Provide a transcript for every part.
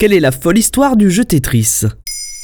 Quelle est la folle histoire du jeu Tetris?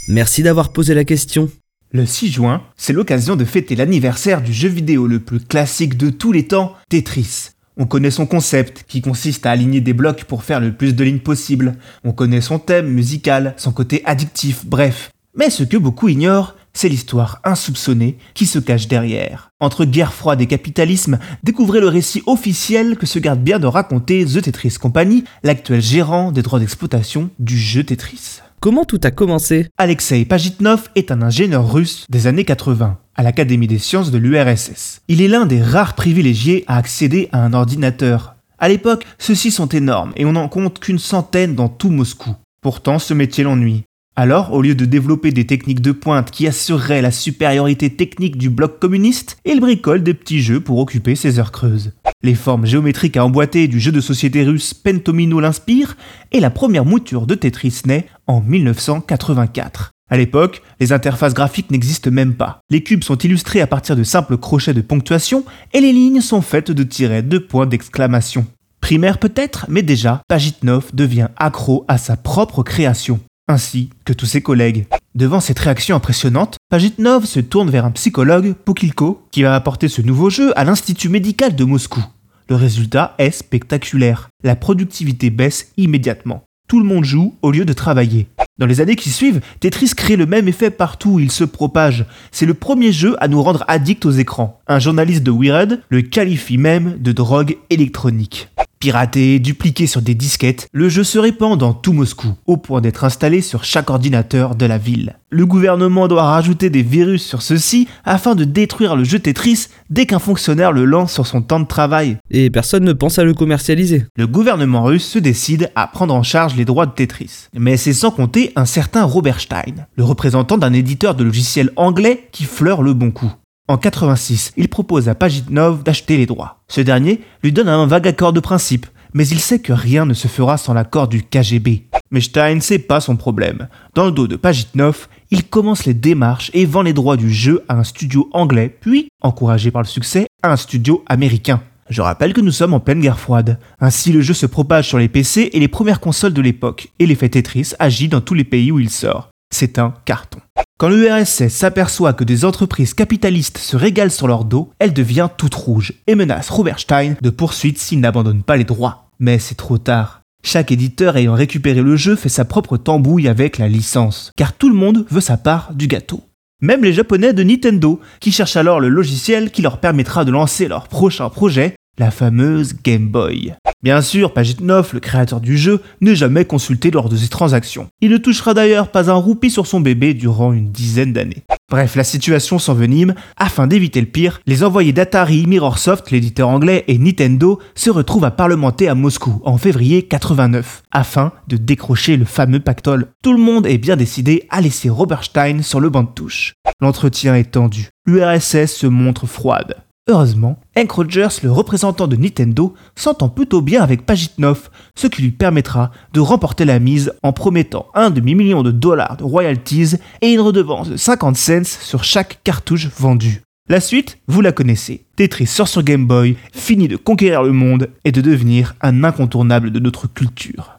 Merci d'avoir posé la question. Le 6 juin, c'est l'occasion de fêter l'anniversaire du jeu vidéo le plus classique de tous les temps, Tetris. On connaît son concept, qui consiste à aligner des blocs pour faire le plus de lignes possible. On connaît son thème musical, son côté addictif, bref. Mais ce que beaucoup ignorent, c'est l'histoire insoupçonnée qui se cache derrière. Entre guerre froide et capitalisme, découvrez le récit officiel que se garde bien de raconter The Tetris Company, l'actuel gérant des droits d'exploitation du jeu Tetris. Comment tout a commencé? Alexei Pajitnov est un ingénieur russe des années 80 à l'Académie des sciences de l'URSS. Il est l'un des rares privilégiés à accéder à un ordinateur. À l'époque, ceux-ci sont énormes et on n'en compte qu'une centaine dans tout Moscou. Pourtant, ce métier l'ennuie. Alors, au lieu de développer des techniques de pointe qui assureraient la supériorité technique du bloc communiste, il bricole des petits jeux pour occuper ses heures creuses. Les formes géométriques à emboîter du jeu de société russe Pentomino l'inspirent, et la première mouture de Tetris naît en 1984. À l'époque, les interfaces graphiques n'existent même pas. Les cubes sont illustrés à partir de simples crochets de ponctuation, et les lignes sont faites de tirets de points d'exclamation. Primaire peut-être, mais déjà, Pajitnov devient accro à sa propre création ainsi que tous ses collègues. Devant cette réaction impressionnante, Pajitnov se tourne vers un psychologue, Pokilko, qui va apporter ce nouveau jeu à l'Institut médical de Moscou. Le résultat est spectaculaire. La productivité baisse immédiatement. Tout le monde joue au lieu de travailler. Dans les années qui suivent, Tetris crée le même effet partout où il se propage. C'est le premier jeu à nous rendre addicts aux écrans. Un journaliste de Wired le qualifie même de drogue électronique. Piraté, dupliqué sur des disquettes, le jeu se répand dans tout Moscou, au point d'être installé sur chaque ordinateur de la ville. Le gouvernement doit rajouter des virus sur ceux-ci afin de détruire le jeu Tetris dès qu'un fonctionnaire le lance sur son temps de travail. Et personne ne pense à le commercialiser. Le gouvernement russe se décide à prendre en charge les droits de Tetris. Mais c'est sans compter un certain Robert Stein, le représentant d'un éditeur de logiciels anglais qui fleure le bon coup. En 86, il propose à Pajitnov d'acheter les droits. Ce dernier lui donne un vague accord de principe, mais il sait que rien ne se fera sans l'accord du KGB. Mais Stein sait pas son problème. Dans le dos de Pajitnov, il commence les démarches et vend les droits du jeu à un studio anglais, puis, encouragé par le succès, à un studio américain. Je rappelle que nous sommes en pleine guerre froide. Ainsi, le jeu se propage sur les PC et les premières consoles de l'époque, et l'effet Tetris agit dans tous les pays où il sort. C'est un carton. Quand l'URSS s'aperçoit que des entreprises capitalistes se régalent sur leur dos, elle devient toute rouge et menace Robert Stein de poursuite s'il n'abandonne pas les droits. Mais c'est trop tard. Chaque éditeur ayant récupéré le jeu fait sa propre tambouille avec la licence, car tout le monde veut sa part du gâteau. Même les japonais de Nintendo, qui cherchent alors le logiciel qui leur permettra de lancer leur prochain projet, la fameuse Game Boy. Bien sûr, Pajitnov, le créateur du jeu, n'est jamais consulté lors de ses transactions. Il ne touchera d'ailleurs pas un roupie sur son bébé durant une dizaine d'années. Bref, la situation s'envenime. Afin d'éviter le pire, les envoyés d'Atari, Mirrorsoft, l'éditeur anglais, et Nintendo se retrouvent à parlementer à Moscou en février 89, afin de décrocher le fameux pactole. Tout le monde est bien décidé à laisser Robert Stein sur le banc de touche. L'entretien est tendu. L'URSS se montre froide. Heureusement, Hank Rogers, le représentant de Nintendo, s'entend plutôt bien avec Pajitnov, ce qui lui permettra de remporter la mise en promettant un demi-million de dollars de royalties et une redevance de 50 cents sur chaque cartouche vendue. La suite, vous la connaissez. Tetris sort sur Game Boy, finit de conquérir le monde et de devenir un incontournable de notre culture.